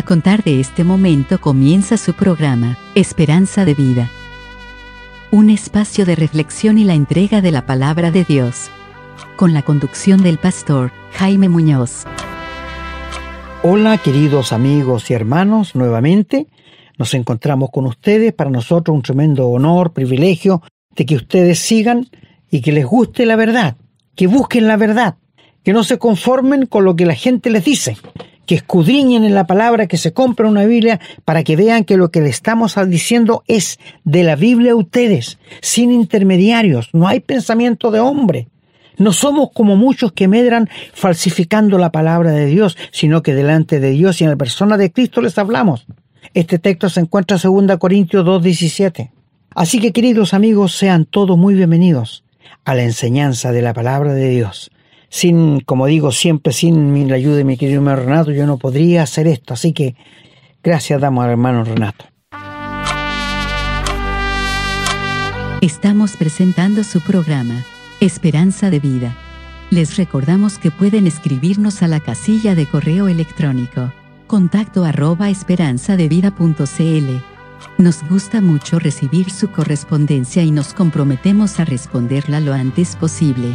A contar de este momento comienza su programa, Esperanza de Vida. Un espacio de reflexión y la entrega de la palabra de Dios. Con la conducción del pastor Jaime Muñoz. Hola queridos amigos y hermanos, nuevamente nos encontramos con ustedes. Para nosotros un tremendo honor, privilegio de que ustedes sigan y que les guste la verdad, que busquen la verdad, que no se conformen con lo que la gente les dice, que escudriñen en la palabra, que se compren una Biblia para que vean que lo que le estamos diciendo es de la Biblia a ustedes, sin intermediarios, no hay pensamiento de hombre. No somos como muchos que medran falsificando la palabra de Dios, sino que delante de Dios y en la persona de Cristo les hablamos. Este texto se encuentra en 2 Corintios 2.17. Así que queridos amigos, sean todos muy bienvenidos a la enseñanza de la palabra de Dios sin, como digo, siempre sin la ayuda de mi querido hermano Renato, yo no podría hacer esto. Así que gracias damos al hermano Renato. Estamos presentando su programa, Esperanza de Vida. Les recordamos que pueden escribirnos a la casilla de correo electrónico, contacto arroba esperanzadevida.cl. Nos gusta mucho recibir su correspondencia y nos comprometemos a responderla lo antes posible.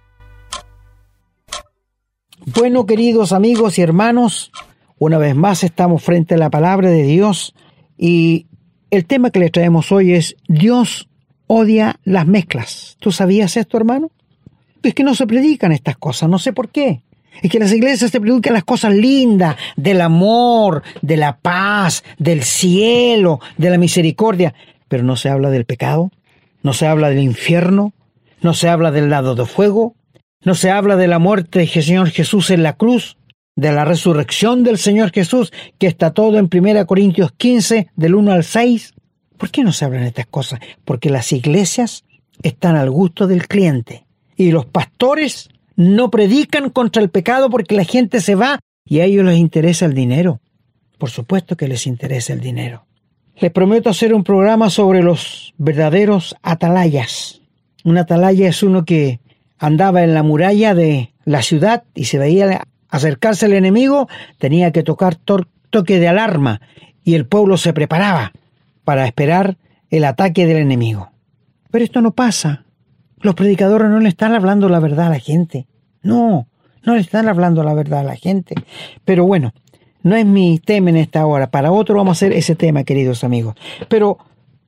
Bueno, queridos amigos y hermanos, una vez más estamos frente a la palabra de Dios y el tema que le traemos hoy es Dios odia las mezclas. ¿Tú sabías esto, hermano? Es que no se predican estas cosas, no sé por qué. Es que las iglesias se predican las cosas lindas, del amor, de la paz, del cielo, de la misericordia, pero no se habla del pecado, no se habla del infierno, no se habla del lado de fuego, no se habla de la muerte del Señor Jesús en la cruz, de la resurrección del Señor Jesús, que está todo en 1 Corintios 15, del 1 al 6. ¿Por qué no se hablan estas cosas? Porque las iglesias están al gusto del cliente. Y los pastores no predican contra el pecado porque la gente se va y a ellos les interesa el dinero. Por supuesto que les interesa el dinero. Les prometo hacer un programa sobre los verdaderos atalayas. Un atalaya es uno que andaba en la muralla de la ciudad y se veía acercarse el enemigo, tenía que tocar toque de alarma y el pueblo se preparaba para esperar el ataque del enemigo. Pero esto no pasa. Los predicadores no le están hablando la verdad a la gente. No, no le están hablando la verdad a la gente. Pero bueno, no es mi tema en esta hora. Para otro vamos a hacer ese tema, queridos amigos. Pero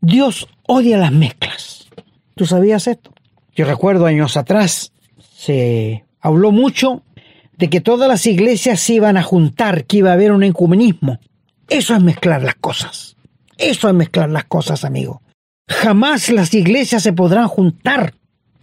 Dios odia las mezclas. ¿Tú sabías esto? Yo recuerdo años atrás, se habló mucho de que todas las iglesias se iban a juntar, que iba a haber un ecumenismo. Eso es mezclar las cosas. Eso es mezclar las cosas, amigo. Jamás las iglesias se podrán juntar.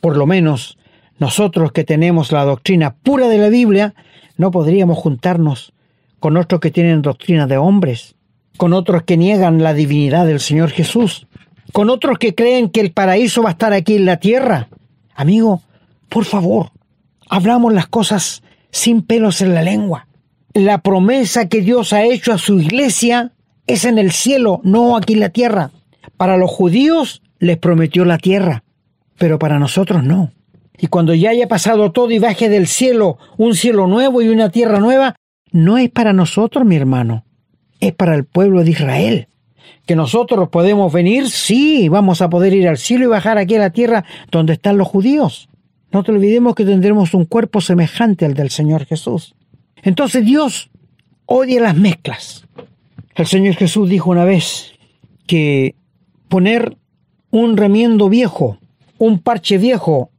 Por lo menos nosotros que tenemos la doctrina pura de la Biblia, no podríamos juntarnos con otros que tienen doctrina de hombres, con otros que niegan la divinidad del Señor Jesús, con otros que creen que el paraíso va a estar aquí en la tierra, Amigo, por favor, hablamos las cosas sin pelos en la lengua. La promesa que Dios ha hecho a su iglesia es en el cielo, no aquí en la tierra. Para los judíos les prometió la tierra, pero para nosotros no. Y cuando ya haya pasado todo y baje del cielo un cielo nuevo y una tierra nueva, no es para nosotros, mi hermano, es para el pueblo de Israel que nosotros podemos venir, sí, vamos a poder ir al cielo y bajar aquí a la tierra donde están los judíos. No te olvidemos que tendremos un cuerpo semejante al del Señor Jesús. Entonces Dios odia las mezclas. El Señor Jesús dijo una vez que poner un remiendo viejo, un parche viejo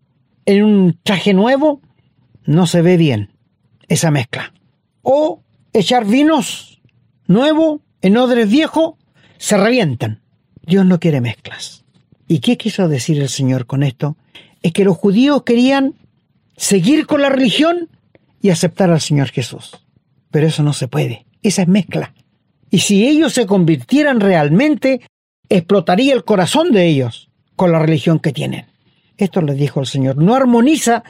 en un traje nuevo, no se ve bien esa mezcla. O echar vinos nuevo en odres viejo se revientan. Dios no quiere mezclas. ¿Y qué quiso decir el Señor con esto? Es que los judíos querían seguir con la religión y aceptar al Señor Jesús. Pero eso no se puede. Esa es mezcla. Y si ellos se convirtieran realmente explotaría el corazón de ellos con la religión que tienen. Esto les dijo el Señor. No armoniza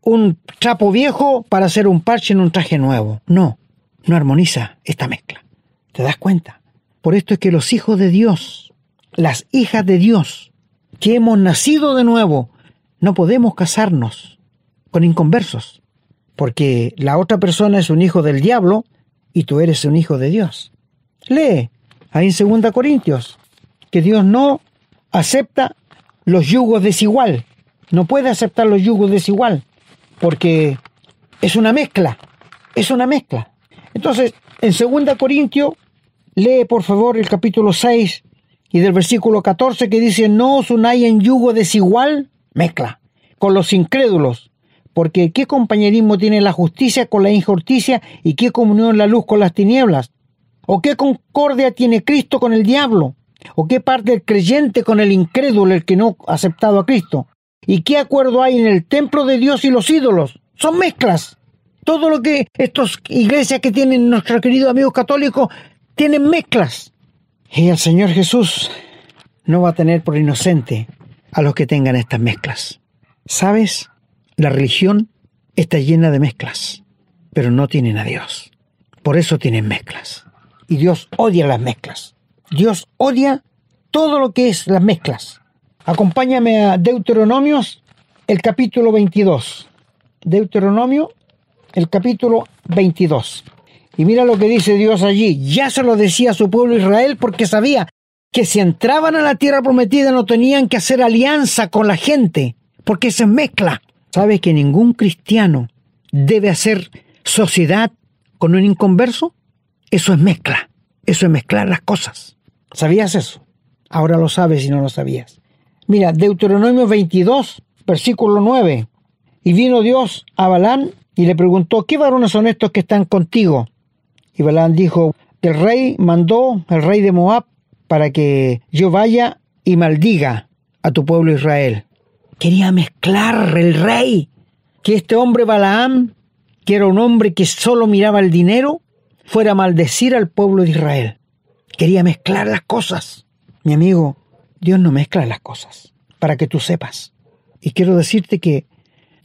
un trapo viejo para hacer un parche en un traje nuevo. No, no armoniza esta mezcla. ¿Te das cuenta? Por esto es que los hijos de Dios, las hijas de Dios, que hemos nacido de nuevo, no podemos casarnos con inconversos, porque la otra persona es un hijo del diablo y tú eres un hijo de Dios. Lee ahí en 2 Corintios que Dios no acepta los yugos desigual, no puede aceptar los yugos desigual, porque es una mezcla, es una mezcla. Entonces, en 2 Corintios, lee por favor el capítulo 6 y del versículo 14 que dice, no os unáis en yugo desigual, mezcla, con los incrédulos, porque ¿qué compañerismo tiene la justicia con la injusticia y qué comunión la luz con las tinieblas? ¿O qué concordia tiene Cristo con el diablo? ¿O qué parte el creyente con el incrédulo, el que no ha aceptado a Cristo? ¿Y qué acuerdo hay en el templo de Dios y los ídolos? Son mezclas. Todo lo que estas iglesias que tienen nuestros queridos amigos católicos tienen mezclas. Y el Señor Jesús no va a tener por inocente a los que tengan estas mezclas. ¿Sabes? La religión está llena de mezclas, pero no tienen a Dios. Por eso tienen mezclas. Y Dios odia las mezclas. Dios odia todo lo que es las mezclas. Acompáñame a Deuteronomios, el capítulo 22. Deuteronomio, el capítulo 22. Y mira lo que dice Dios allí. Ya se lo decía a su pueblo Israel porque sabía que si entraban a la tierra prometida no tenían que hacer alianza con la gente, porque se mezcla. ¿Sabe que ningún cristiano debe hacer sociedad con un inconverso? Eso es mezcla. Eso es mezclar las cosas. ¿Sabías eso? Ahora lo sabes si no lo sabías. Mira, Deuteronomio 22, versículo 9. Y vino Dios a Balán y le preguntó, ¿qué varones son estos que están contigo? Y Balán dijo, el rey mandó, el rey de Moab, para que yo vaya y maldiga a tu pueblo Israel quería mezclar el rey, que este hombre Balaam, que era un hombre que solo miraba el dinero, fuera a maldecir al pueblo de Israel. Quería mezclar las cosas. Mi amigo, Dios no mezcla las cosas, para que tú sepas. Y quiero decirte que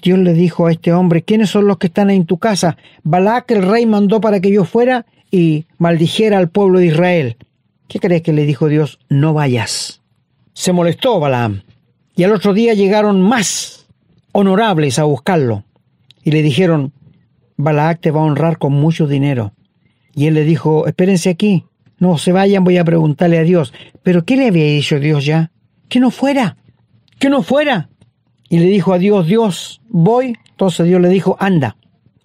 Dios le dijo a este hombre, ¿quiénes son los que están en tu casa? Balac el rey mandó para que yo fuera y maldijera al pueblo de Israel. ¿Qué crees que le dijo Dios? No vayas. Se molestó Balaam y al otro día llegaron más honorables a buscarlo y le dijeron, Balac te va a honrar con mucho dinero. Y él le dijo, espérense aquí, no se vayan, voy a preguntarle a Dios. Pero ¿qué le había dicho Dios ya? Que no fuera, que no fuera. Y le dijo a Dios, Dios, voy. Entonces Dios le dijo, anda,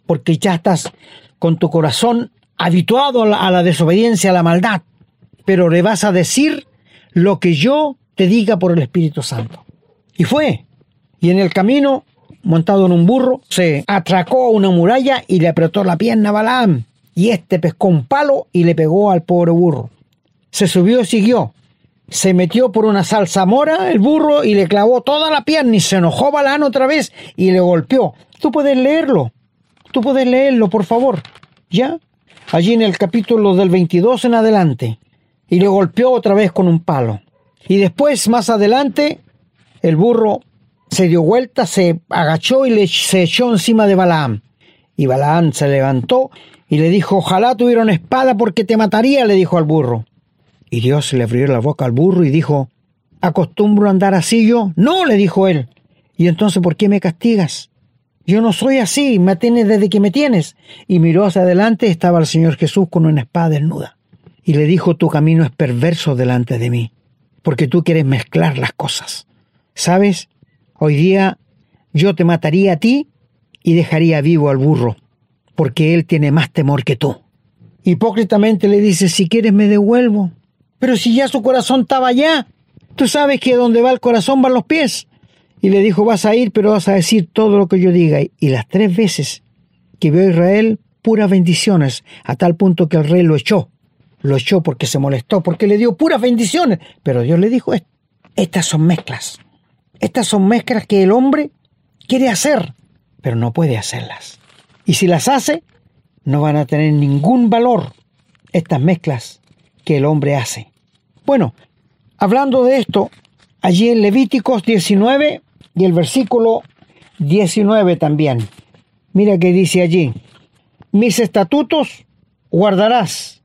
porque ya estás con tu corazón habituado a la, desobediencia, a la maldad. Pero le vas a decir lo que yo te diga por el Espíritu Santo. Y fue. Y en el camino, montado en un burro, se atracó a una muralla y le apretó la pierna a Balaam. Y este pescó un palo y le pegó al pobre burro. Se subió y siguió. Se metió por una mora el burro y le clavó toda la pierna y se enojó Balaam otra vez y le golpeó. Tú puedes leerlo. Tú puedes leerlo, por favor. ¿Ya? Allí en el capítulo del 22 en adelante. Y le golpeó otra vez con un palo. Y después, más adelante, el burro se dio vuelta, se agachó y le, se echó encima de Balaam. Y Balaam se levantó y le dijo, ojalá tuviera una espada porque te mataría, le dijo al burro. Y Dios le abrió la boca al burro y dijo, ¿acostumbro a andar así yo? No, le dijo él. Y entonces, ¿por qué me castigas? Yo no soy así, me tienes desde que me tienes. Y miró hacia adelante, estaba el Señor Jesús con una espada desnuda. Y le dijo, tu camino es perverso delante de mí, porque tú quieres mezclar las cosas. ¿Sabes? Hoy día yo te mataría a ti y dejaría vivo al burro, porque él tiene más temor que tú. Hipócritamente le dice, si quieres me devuelvo. Pero si ya su corazón estaba allá, tú sabes que donde va el corazón van los pies. Y le dijo, vas a ir, pero vas a decir todo lo que yo diga. Y las tres veces que vio Israel, puras bendiciones, a tal punto que el rey lo echó. Lo echó porque se molestó, porque le dio puras bendiciones. Pero Dios le dijo, estas son mezclas. Estas son mezclas que el hombre quiere hacer, pero no puede hacerlas. Y si las hace, no van a tener ningún valor estas mezclas que el hombre hace. Bueno, hablando de esto, allí en Levíticos 19 y el versículo 19 también. Mira que dice allí, mis estatutos guardarás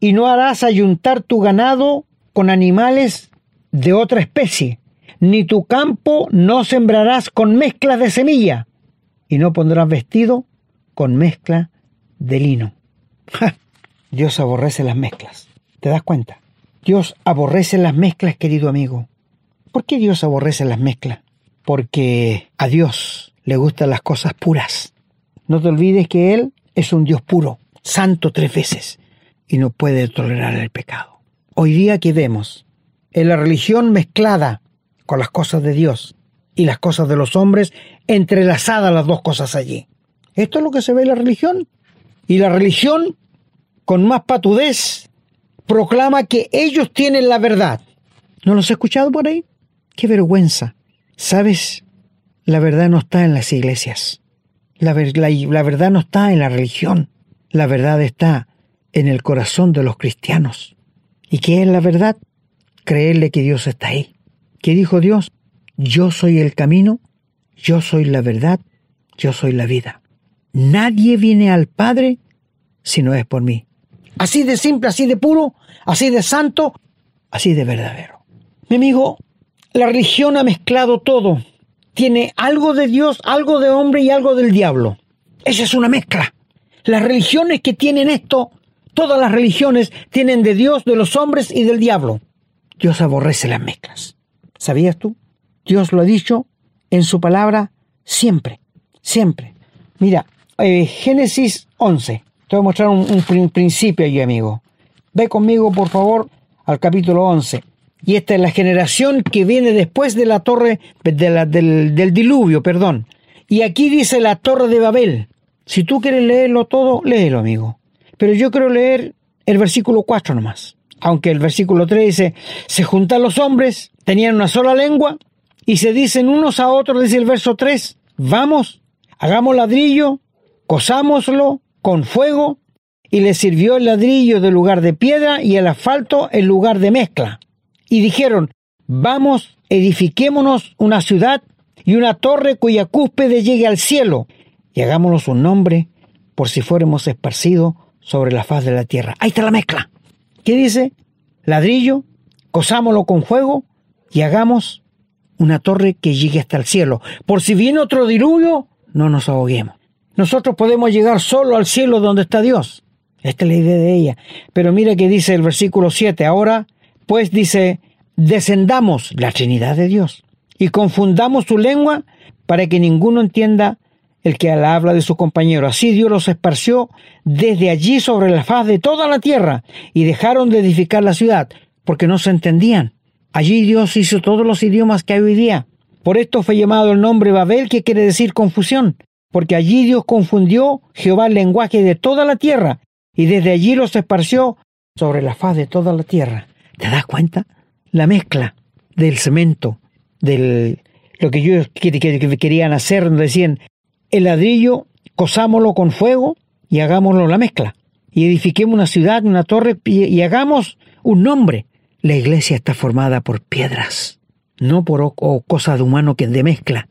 y no harás ayuntar tu ganado con animales de otra especie, ni tu campo no sembrarás con mezcla de semilla, y no pondrás vestido con mezcla de lino. Dios aborrece las mezclas. ¿Te das cuenta? Dios aborrece las mezclas, querido amigo. ¿Por qué Dios aborrece las mezclas? Porque a Dios le gustan las cosas puras. No te olvides que Él es un Dios puro, santo tres veces, y no puede tolerar el pecado. Hoy día que vemos en la religión mezclada con las cosas de Dios y las cosas de los hombres, entrelazadas las dos cosas allí. Esto es lo que se ve en la religión. Y la religión, con más patudez, proclama que ellos tienen la verdad. ¿No los he escuchado por ahí? Qué vergüenza. ¿Sabes? La verdad no está en las iglesias. La, verdad no está en la religión. La verdad está en el corazón de los cristianos. ¿Y qué es la verdad? Creerle que Dios está ahí. ¿Qué dijo Dios? Yo soy el camino, yo soy la verdad, yo soy la vida. Nadie viene al Padre si no es por mí. Así de simple, así de puro, así de santo, así de verdadero. Mi amigo, la religión ha mezclado todo. Tiene algo de Dios, algo de hombre y algo del diablo. Esa es una mezcla. Las religiones que tienen esto, todas las religiones tienen de Dios, de los hombres y del diablo. Dios aborrece las mezclas. ¿Sabías tú? Dios lo ha dicho en su palabra siempre, siempre. Mira, eh, Génesis 11. Te voy a mostrar un, principio allí, amigo. Ve conmigo, por favor, al capítulo 11. Y esta es la generación que viene después de la torre, del, del diluvio, perdón. Y aquí dice la torre de Babel. Si tú quieres leerlo todo, léelo, amigo. Pero yo quiero leer el versículo 4 nomás. Aunque el versículo 3 dice, se juntan los hombres, tenían una sola lengua, y se dicen unos a otros, dice el verso 3, vamos, hagamos ladrillo, cosámoslo con fuego, y le sirvió el ladrillo de lugar de piedra y el asfalto en lugar de mezcla. Y dijeron, vamos, edifiquémonos una ciudad y una torre cuya cúspide llegue al cielo, y hagámonos un nombre por si fuéramos esparcidos sobre la faz de la tierra. Ahí está la mezcla. ¿Qué dice? Ladrillo, cosámoslo con fuego y hagamos una torre que llegue hasta el cielo. Por si viene otro diluvio, no nos ahoguemos. Nosotros podemos llegar solo al cielo donde está Dios. Esta es la idea de ella. Pero mira que dice el versículo 7. Ahora, pues dice, descendamos la Trinidad de Dios y confundamos su lengua para que ninguno entienda el que habla de su compañero. Así Dios los esparció desde allí sobre la faz de toda la tierra y dejaron de edificar la ciudad porque no se entendían. Allí Dios hizo todos los idiomas que hay hoy día. Por esto fue llamado el nombre Babel, que quiere decir confusión, porque allí Dios confundió Jehová el lenguaje de toda la tierra, y desde allí los esparció sobre la faz de toda la tierra. ¿Te das cuenta? La mezcla del cemento, del lo que ellos querían hacer, decían, el ladrillo, cosámoslo con fuego y hagámoslo la mezcla. Y edifiquemos una ciudad, una torre y hagamos un nombre. La iglesia está formada por piedras, no por cosa de humano que de mezcla,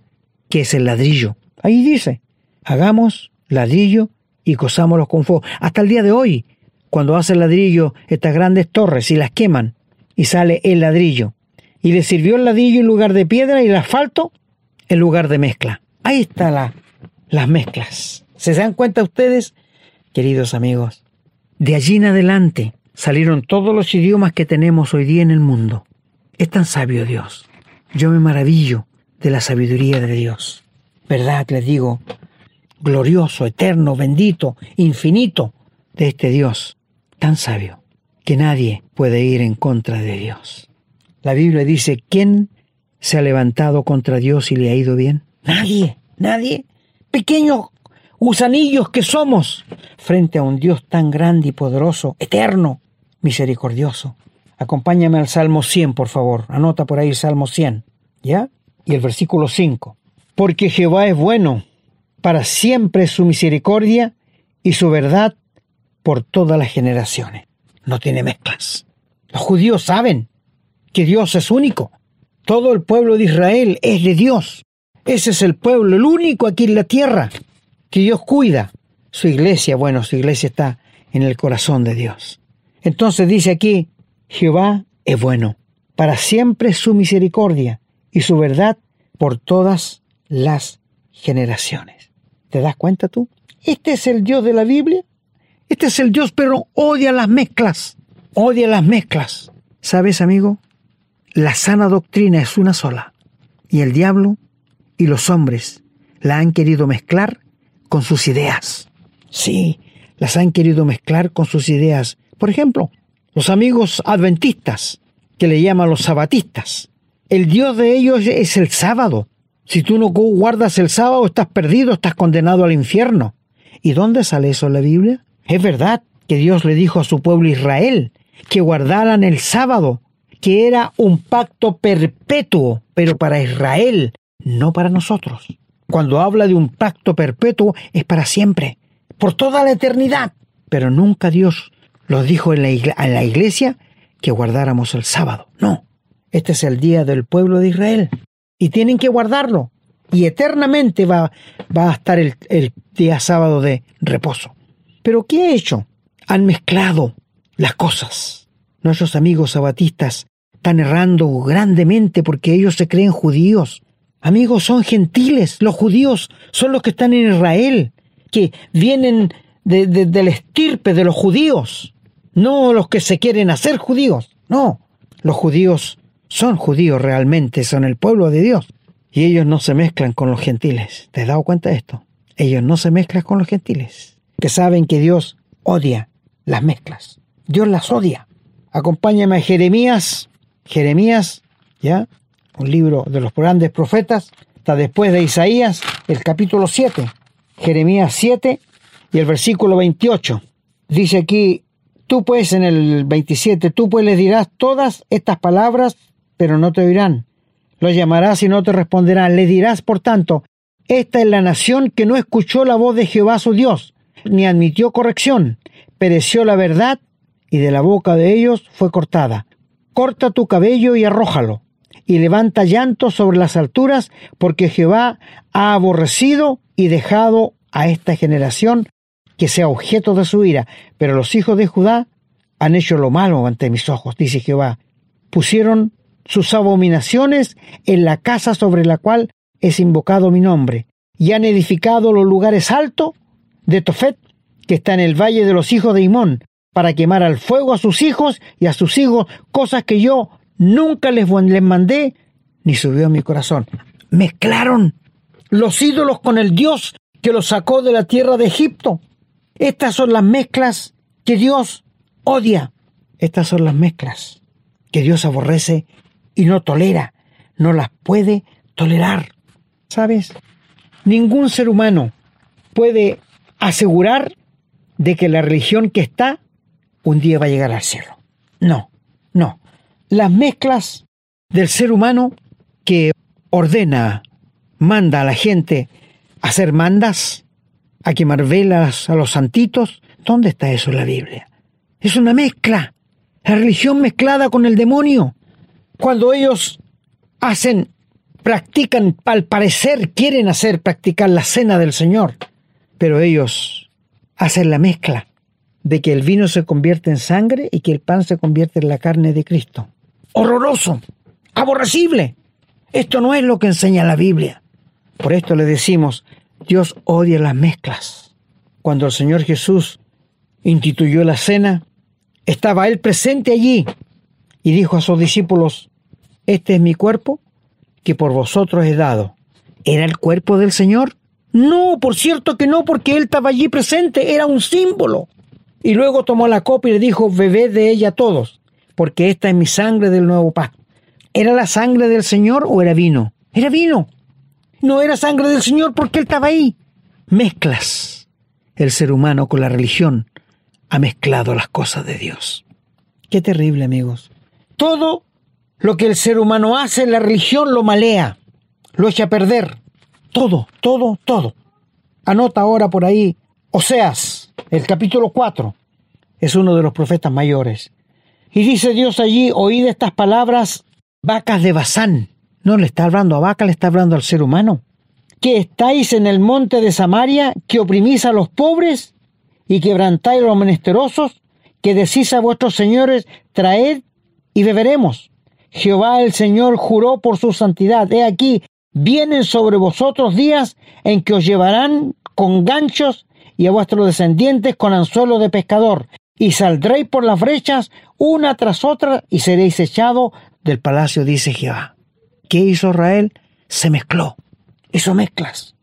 que es el ladrillo. Ahí dice, hagamos ladrillo y cosámoslo con fuego. Hasta el día de hoy, cuando hacen ladrillo estas grandes torres y las queman, y sale el ladrillo. Y le sirvió el ladrillo en lugar de piedra y el asfalto en lugar de mezcla. Ahí están la, las mezclas. ¿Se dan cuenta ustedes, queridos amigos? De allí en adelante, salieron todos los idiomas que tenemos hoy día en el mundo. Es tan sabio Dios. Yo me maravillo de la sabiduría de Dios. ¿Verdad? Les digo, glorioso, eterno, bendito, infinito de este Dios, tan sabio, que nadie puede ir en contra de Dios. La Biblia dice, ¿quién se ha levantado contra Dios y le ha ido bien? Nadie, nadie. Pequeños gusanillos que somos frente a un Dios tan grande y poderoso, eterno, misericordioso. Acompáñame al Salmo 100, por favor. Anota por ahí el Salmo 100. ¿Ya? Y el versículo 5. Porque Jehová es bueno, para siempre su misericordia y su verdad por todas las generaciones. No tiene mezclas. Los judíos saben que Dios es único. Todo el pueblo de Israel es de Dios. Ese es el pueblo, el único aquí en la tierra que Dios cuida. Su iglesia, bueno, su iglesia está en el corazón de Dios. Entonces dice aquí, Jehová es bueno, para siempre su misericordia y su verdad por todas las generaciones. ¿Te das cuenta tú? Este es el Dios de la Biblia. Este es el Dios, pero odia las mezclas. Odia las mezclas. ¿Sabes, amigo? La sana doctrina es una sola. Y el diablo y los hombres la han querido mezclar con sus ideas. Sí, las han querido mezclar con sus ideas. Por ejemplo, los amigos adventistas, que le llaman los sabatistas. El Dios de ellos es el sábado. Si tú no guardas el sábado, estás perdido, estás condenado al infierno. ¿Y dónde sale eso en la Biblia? Es verdad que Dios le dijo a su pueblo Israel que guardaran el sábado, que era un pacto perpetuo, pero para Israel, no para nosotros. Cuando habla de un pacto perpetuo es para siempre, por toda la eternidad. Pero nunca Dios lo dijo en la iglesia que guardáramos el sábado. No, este es el día del pueblo de Israel y tienen que guardarlo. Y eternamente va, va a estar el, día sábado de reposo. Pero ¿qué ha hecho? Han mezclado las cosas. Nuestros amigos sabatistas están errando grandemente porque ellos se creen judíos. Amigos, son gentiles. Los judíos son los que están en Israel, que vienen de, del estirpe de los judíos, no los que se quieren hacer judíos. No, los judíos son judíos realmente, son el pueblo de Dios. Y ellos no se mezclan con los gentiles. ¿Te has dado cuenta de esto? Ellos no se mezclan con los gentiles, que saben que Dios odia las mezclas. Dios las odia. Acompáñame a Jeremías. Jeremías, ¿ya? Un libro de los grandes profetas. Está después de Isaías, el capítulo 7. Jeremías 7 y el versículo 28. Dice aquí, tú pues en el 27, tú pues les dirás todas estas palabras pero no te oirán. Los llamarás y no te responderán. Le dirás, por tanto, esta es la nación que no escuchó la voz de Jehová su Dios, ni admitió corrección. Pereció la verdad, y de la boca de ellos fue cortada. Corta tu cabello y arrójalo, y levanta llanto sobre las alturas, porque Jehová ha aborrecido y dejado a esta generación que sea objeto de su ira. Pero los hijos de Judá han hecho lo malo ante mis ojos, dice Jehová. Pusieron sus abominaciones en la casa sobre la cual es invocado mi nombre, y han edificado los lugares altos de Tofet, que está en el valle de los hijos de Imón, para quemar al fuego a sus hijos y a sus hijos, cosas que yo nunca les, les mandé, ni subió a mi corazón. Mezclaron los ídolos con el Dios que los sacó de la tierra de Egipto. Estas son las mezclas que Dios odia. Estas son las mezclas que Dios aborrece y no tolera, no las puede tolerar. ¿Sabes? Ningún ser humano puede asegurar de que la religión que está un día va a llegar al cielo. No, no. Las mezclas del ser humano que ordena, manda a la gente a hacer mandas, a quemar velas a los santitos, ¿dónde está eso en la Biblia? Es una mezcla. La religión mezclada con el demonio cuando ellos hacen, practican, al parecer quieren hacer practicar la cena del Señor, pero ellos hacen la mezcla de que el vino se convierte en sangre y que el pan se convierte en la carne de Cristo. Horroroso, aborrecible. Esto no es lo que enseña la Biblia. Por esto le decimos, Dios odia las mezclas. Cuando el Señor Jesús instituyó la cena, estaba Él presente allí y dijo a sus discípulos, Este es mi cuerpo que por vosotros he dado. ¿Era el cuerpo del Señor? No, por cierto que no, porque Él estaba allí presente, era un símbolo. Y luego tomó la copa y le dijo, bebed de ella todos, porque esta es mi sangre del nuevo pacto. ¿Era la sangre del Señor o era vino? Era vino. No era sangre del Señor porque Él estaba ahí. Mezclas. El ser humano con la religión ha mezclado las cosas de Dios. Qué terrible, amigos. Todo lo que el ser humano hace, la religión lo malea, lo echa a perder. Todo, todo, todo. Anota ahora por ahí Oseas, el capítulo 4. Es uno de los profetas mayores. Y dice Dios allí, oíd estas palabras, vacas de Bazán. No le está hablando a vaca, le está hablando al ser humano. Que estáis en el monte de Samaria, que oprimís a los pobres y quebrantáis a los menesterosos, que decís a vuestros señores, traed y beberemos. Jehová el Señor juró por su santidad. He aquí, vienen sobre vosotros días en que os llevarán con ganchos y a vuestros descendientes con anzuelo de pescador, y saldréis por las brechas una tras otra y seréis echados del palacio, dice Jehová. ¿Qué hizo Israel? Se mezcló. Hizo mezclas.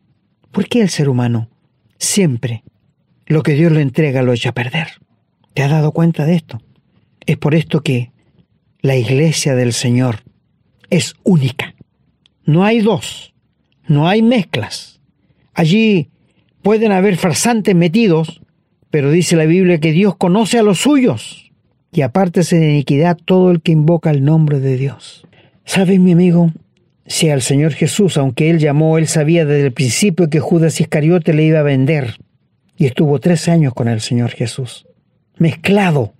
¿Por qué el ser humano siempre lo que Dios le entrega lo echa a perder? ¿Te has dado cuenta de esto? Es por esto que la iglesia del Señor es única. No hay dos, no hay mezclas. Allí pueden haber farsantes metidos, pero dice la Biblia que Dios conoce a los suyos y apártese de iniquidad todo el que invoca el nombre de Dios. ¿Sabes, mi amigo? Si al Señor Jesús, aunque Él llamó, Él sabía desde el principio que Judas Iscariote le iba a vender, y estuvo tres años con el Señor Jesús, mezclado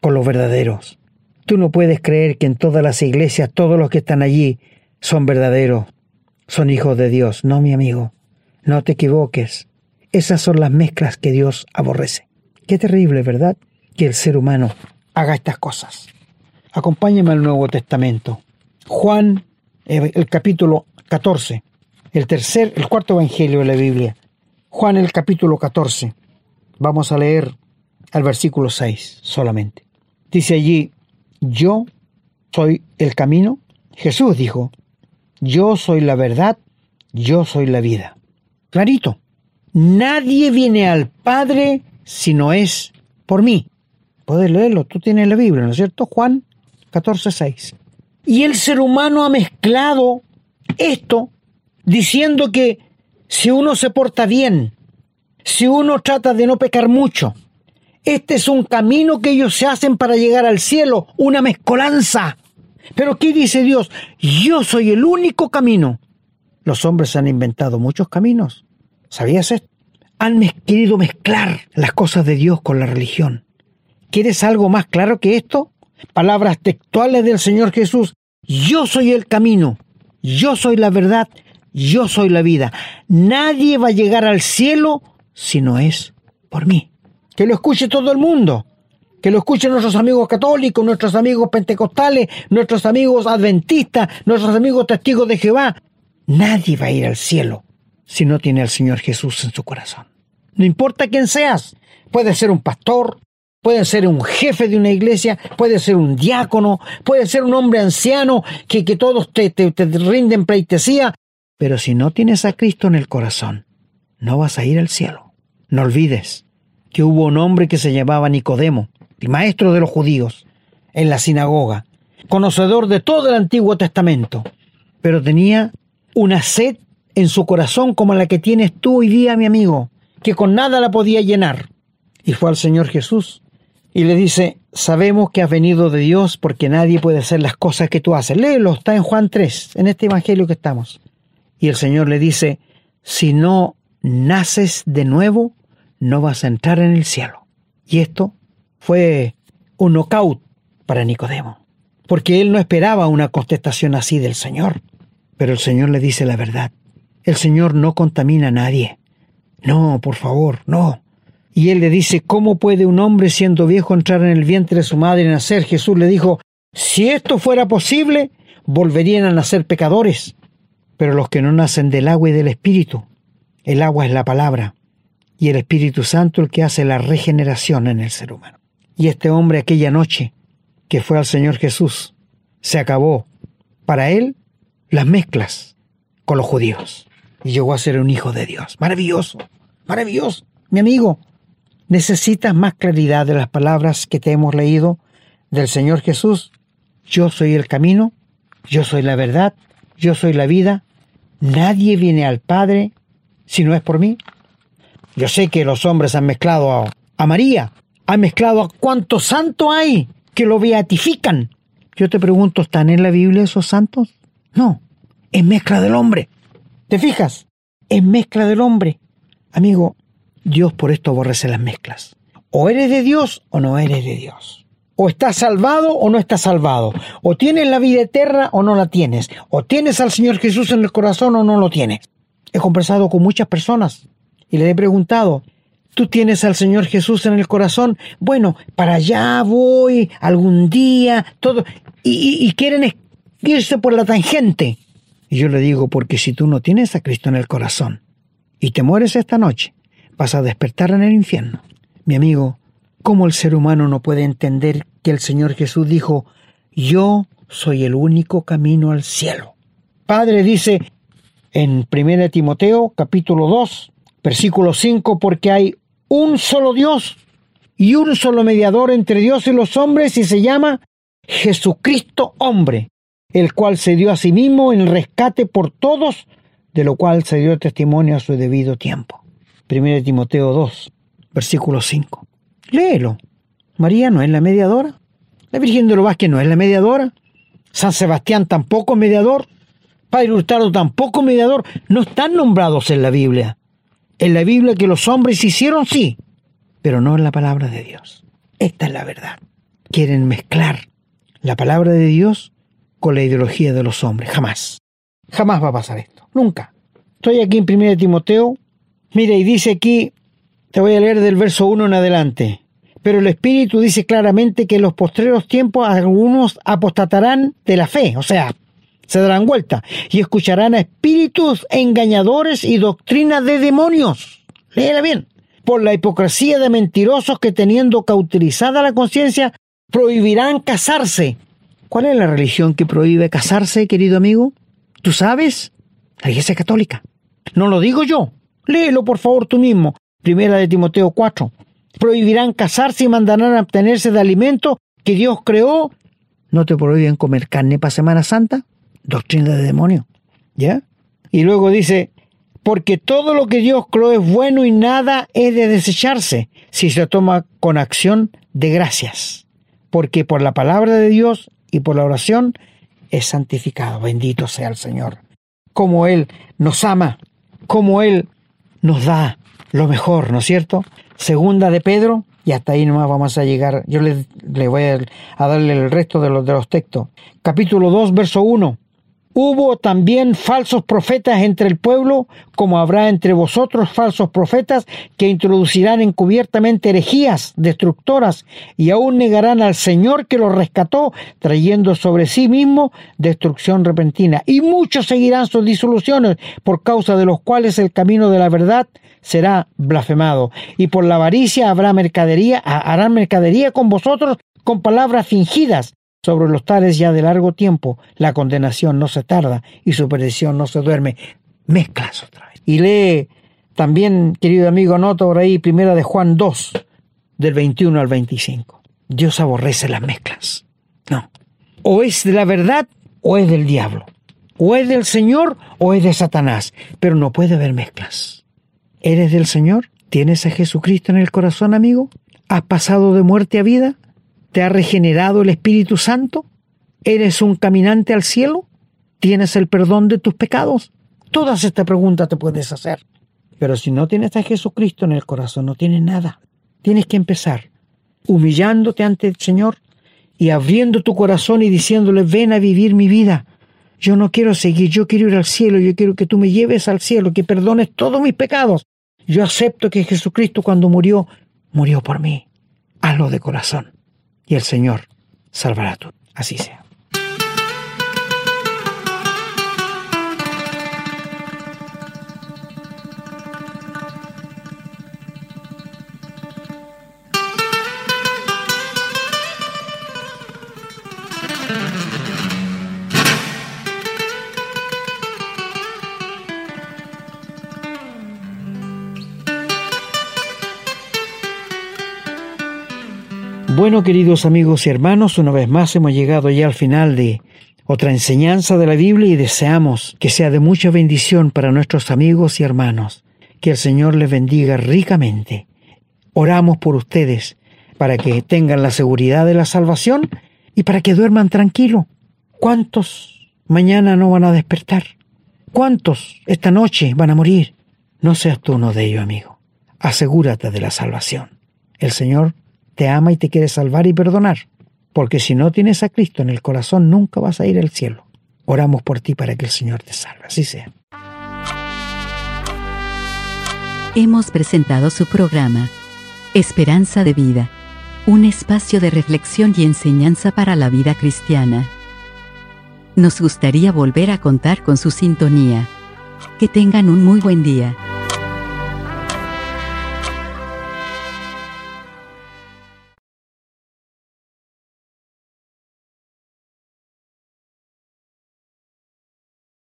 con los verdaderos. Tú no puedes creer que en todas las iglesias todos los que están allí son verdaderos, son hijos de Dios. No, mi amigo, no te equivoques. Esas son las mezclas que Dios aborrece. Qué terrible, ¿verdad? Que el ser humano haga estas cosas. Acompáñame al Nuevo Testamento. Juan, eh, el capítulo 14, el tercer, el cuarto evangelio de la Biblia. Juan, el capítulo 14. Vamos a leer al versículo 6 solamente. Dice allí, yo soy el camino. Jesús dijo, yo soy la verdad, yo soy la vida. Clarito, nadie viene al Padre si no es por mí. Puedes leerlo, tú tienes la Biblia, ¿no es cierto? Juan 14, 6. Y el ser humano ha mezclado esto diciendo que si uno se porta bien, si uno trata de no pecar mucho, este es un camino que ellos se hacen para llegar al cielo, una mezcolanza. Pero ¿qué dice Dios? Yo soy el único camino. Los hombres han inventado muchos caminos. ¿Sabías esto? Han querido mezclar las cosas de Dios con la religión. ¿Quieres algo más claro que esto? Palabras textuales del Señor Jesús. Yo soy el camino. Yo soy la verdad. Yo soy la vida. Nadie va a llegar al cielo si no es por mí que lo escuche todo el mundo, que lo escuchen nuestros amigos católicos, nuestros amigos pentecostales, nuestros amigos adventistas, nuestros amigos testigos de Jehová. Nadie va a ir al cielo si no tiene al Señor Jesús en su corazón. No importa quién seas, puede ser un pastor, puede ser un jefe de una iglesia, puede ser un diácono, puede ser un hombre anciano que, que todos te, te, te rinden pleitesía, pero si no tienes a Cristo en el corazón, no vas a ir al cielo. No olvides, que hubo un hombre que se llamaba Nicodemo, maestro de los judíos, en la sinagoga, conocedor de todo el Antiguo Testamento, pero tenía una sed en su corazón como la que tienes tú hoy día, mi amigo, que con nada la podía llenar. Y fue al Señor Jesús y le dice, sabemos que has venido de Dios porque nadie puede hacer las cosas que tú haces. Léelo, está en Juan 3, en este Evangelio que estamos. Y el Señor le dice, si no naces de nuevo, no vas a entrar en el cielo. Y esto fue un knockout para Nicodemo, porque él no esperaba una contestación así del Señor. Pero el Señor le dice la verdad. El Señor no contamina a nadie. No, por favor, no. Y él le dice, ¿cómo puede un hombre siendo viejo entrar en el vientre de su madre y nacer? Jesús le dijo, si esto fuera posible, volverían a nacer pecadores. Pero los que no nacen del agua y del Espíritu, el agua es la palabra, y el Espíritu Santo el que hace la regeneración en el ser humano. Y este hombre aquella noche que fue al Señor Jesús, se acabó para él las mezclas con los judíos y llegó a ser un hijo de Dios. Maravilloso, maravilloso. Mi amigo, necesitas más claridad de las palabras que te hemos leído del Señor Jesús. Yo soy el camino, yo soy la verdad, yo soy la vida. Nadie viene al Padre si no es por mí. Yo sé que los hombres han mezclado a, María, han mezclado a cuántos santos hay que lo beatifican. Yo te pregunto, ¿están en la Biblia esos santos? No, es mezcla del hombre. ¿Te fijas? Es mezcla del hombre. Amigo, Dios por esto aborrece las mezclas. O eres de Dios o no eres de Dios. O estás salvado o no estás salvado. O tienes la vida eterna o no la tienes. O tienes al Señor Jesús en el corazón o no lo tienes. He conversado con muchas personas y les he preguntado, ¿tú tienes al Señor Jesús en el corazón? Bueno, para allá voy algún día, todo. Y, y quieren irse por la tangente. Y yo le digo, porque si tú no tienes a Cristo en el corazón y te mueres esta noche, vas a despertar en el infierno. Mi amigo, ¿Cómo el ser humano no puede entender que el Señor Jesús dijo, yo soy el único camino al cielo? Padre dice en 1 Timoteo capítulo 2, versículo 5, porque hay un solo Dios y un solo mediador entre Dios y los hombres y se llama Jesucristo hombre, el cual se dio a sí mismo en rescate por todos, de lo cual se dio testimonio a su debido tiempo. 1 Timoteo 2, versículo 5. Léelo. María no es la mediadora. La Virgen de los Vázquez no es la mediadora. San Sebastián tampoco mediador. Padre Hurtado tampoco mediador. No están nombrados en la Biblia. En la Biblia que los hombres hicieron, sí, pero no en la palabra de Dios. Esta es la verdad. Quieren mezclar la palabra de Dios con la ideología de los hombres. Jamás. Jamás va a pasar esto. Nunca. Estoy aquí en 1 Timoteo. Mira, y dice aquí te voy a leer del verso 1 en adelante. Pero el Espíritu dice claramente que en los postreros tiempos algunos apostatarán de la fe, o sea, se darán vuelta y escucharán a espíritus engañadores y doctrinas de demonios. Léela bien. Por la hipocresía de mentirosos que teniendo cauterizada la conciencia prohibirán casarse. ¿Cuál es la religión que prohíbe casarse, querido amigo? ¿Tú sabes? La Iglesia Católica. No lo digo yo. Léelo por favor tú mismo. Primera de Timoteo 4. Prohibirán casarse y mandarán a obtenerse de alimento que Dios creó. ¿No te prohíben comer carne para Semana Santa? Doctrina de demonio. ¿Ya? Y luego dice, porque todo lo que Dios creó es bueno y nada es de desecharse si se toma con acción de gracias. Porque por la palabra de Dios y por la oración es santificado. Bendito sea el Señor. Como Él nos ama, como Él nos da lo mejor, ¿no es cierto? Segunda de Pedro, y hasta ahí nomás vamos a llegar. Yo le, voy a, darle el resto de los, de los textos. Capítulo 2, verso 1. Hubo también falsos profetas entre el pueblo, como habrá entre vosotros falsos profetas que introducirán encubiertamente herejías destructoras y aún negarán al Señor que los rescató, trayendo sobre sí mismo destrucción repentina. Y muchos seguirán sus disoluciones, por causa de los cuales el camino de la verdad será blasfemado. Y por la avaricia habrá mercadería, harán mercadería con vosotros con palabras fingidas sobre los tales ya de largo tiempo. La condenación no se tarda y su perdición no se duerme. Mezclas otra vez. Y lee también, querido amigo, nota por ahí, primera de Juan 2, del 21 al 25. Dios aborrece las mezclas. No. O es de la verdad o es del diablo. O es del Señor o es de Satanás. Pero no puede haber mezclas. ¿Eres del Señor? ¿Tienes a Jesucristo en el corazón, amigo? ¿Has pasado de muerte a vida? ¿Te ha regenerado el Espíritu Santo? ¿Eres un caminante al cielo? ¿Tienes el perdón de tus pecados? Todas estas preguntas te puedes hacer. Pero si no tienes a Jesucristo en el corazón, no tienes nada. Tienes que empezar humillándote ante el Señor y abriendo tu corazón y diciéndole, ven a vivir mi vida. Yo no quiero seguir, yo quiero ir al cielo, yo quiero que tú me lleves al cielo, que perdones todos mis pecados. Yo acepto que Jesucristo cuando murió, murió por mí. Hazlo de corazón y el Señor salvará tu. Así sea. Bueno, queridos amigos y hermanos, una vez más hemos llegado ya al final de otra enseñanza de la Biblia y deseamos que sea de mucha bendición para nuestros amigos y hermanos. Que el Señor les bendiga ricamente. Oramos por ustedes para que tengan la seguridad de la salvación y para que duerman tranquilo. ¿Cuántos mañana no van a despertar? ¿Cuántos esta noche van a morir? No seas tú uno de ellos, amigo. Asegúrate de la salvación. El Señor te ama y te quiere salvar y perdonar. porque si no tienes a Cristo en el corazón nunca vas a ir al cielo. Oramos por ti para que el Señor te salve. Así sea. Hemos presentado su programa, Esperanza de Vida, un espacio de reflexión y enseñanza para la vida cristiana. Nos gustaría volver a contar con su sintonía. Que tengan un muy buen día.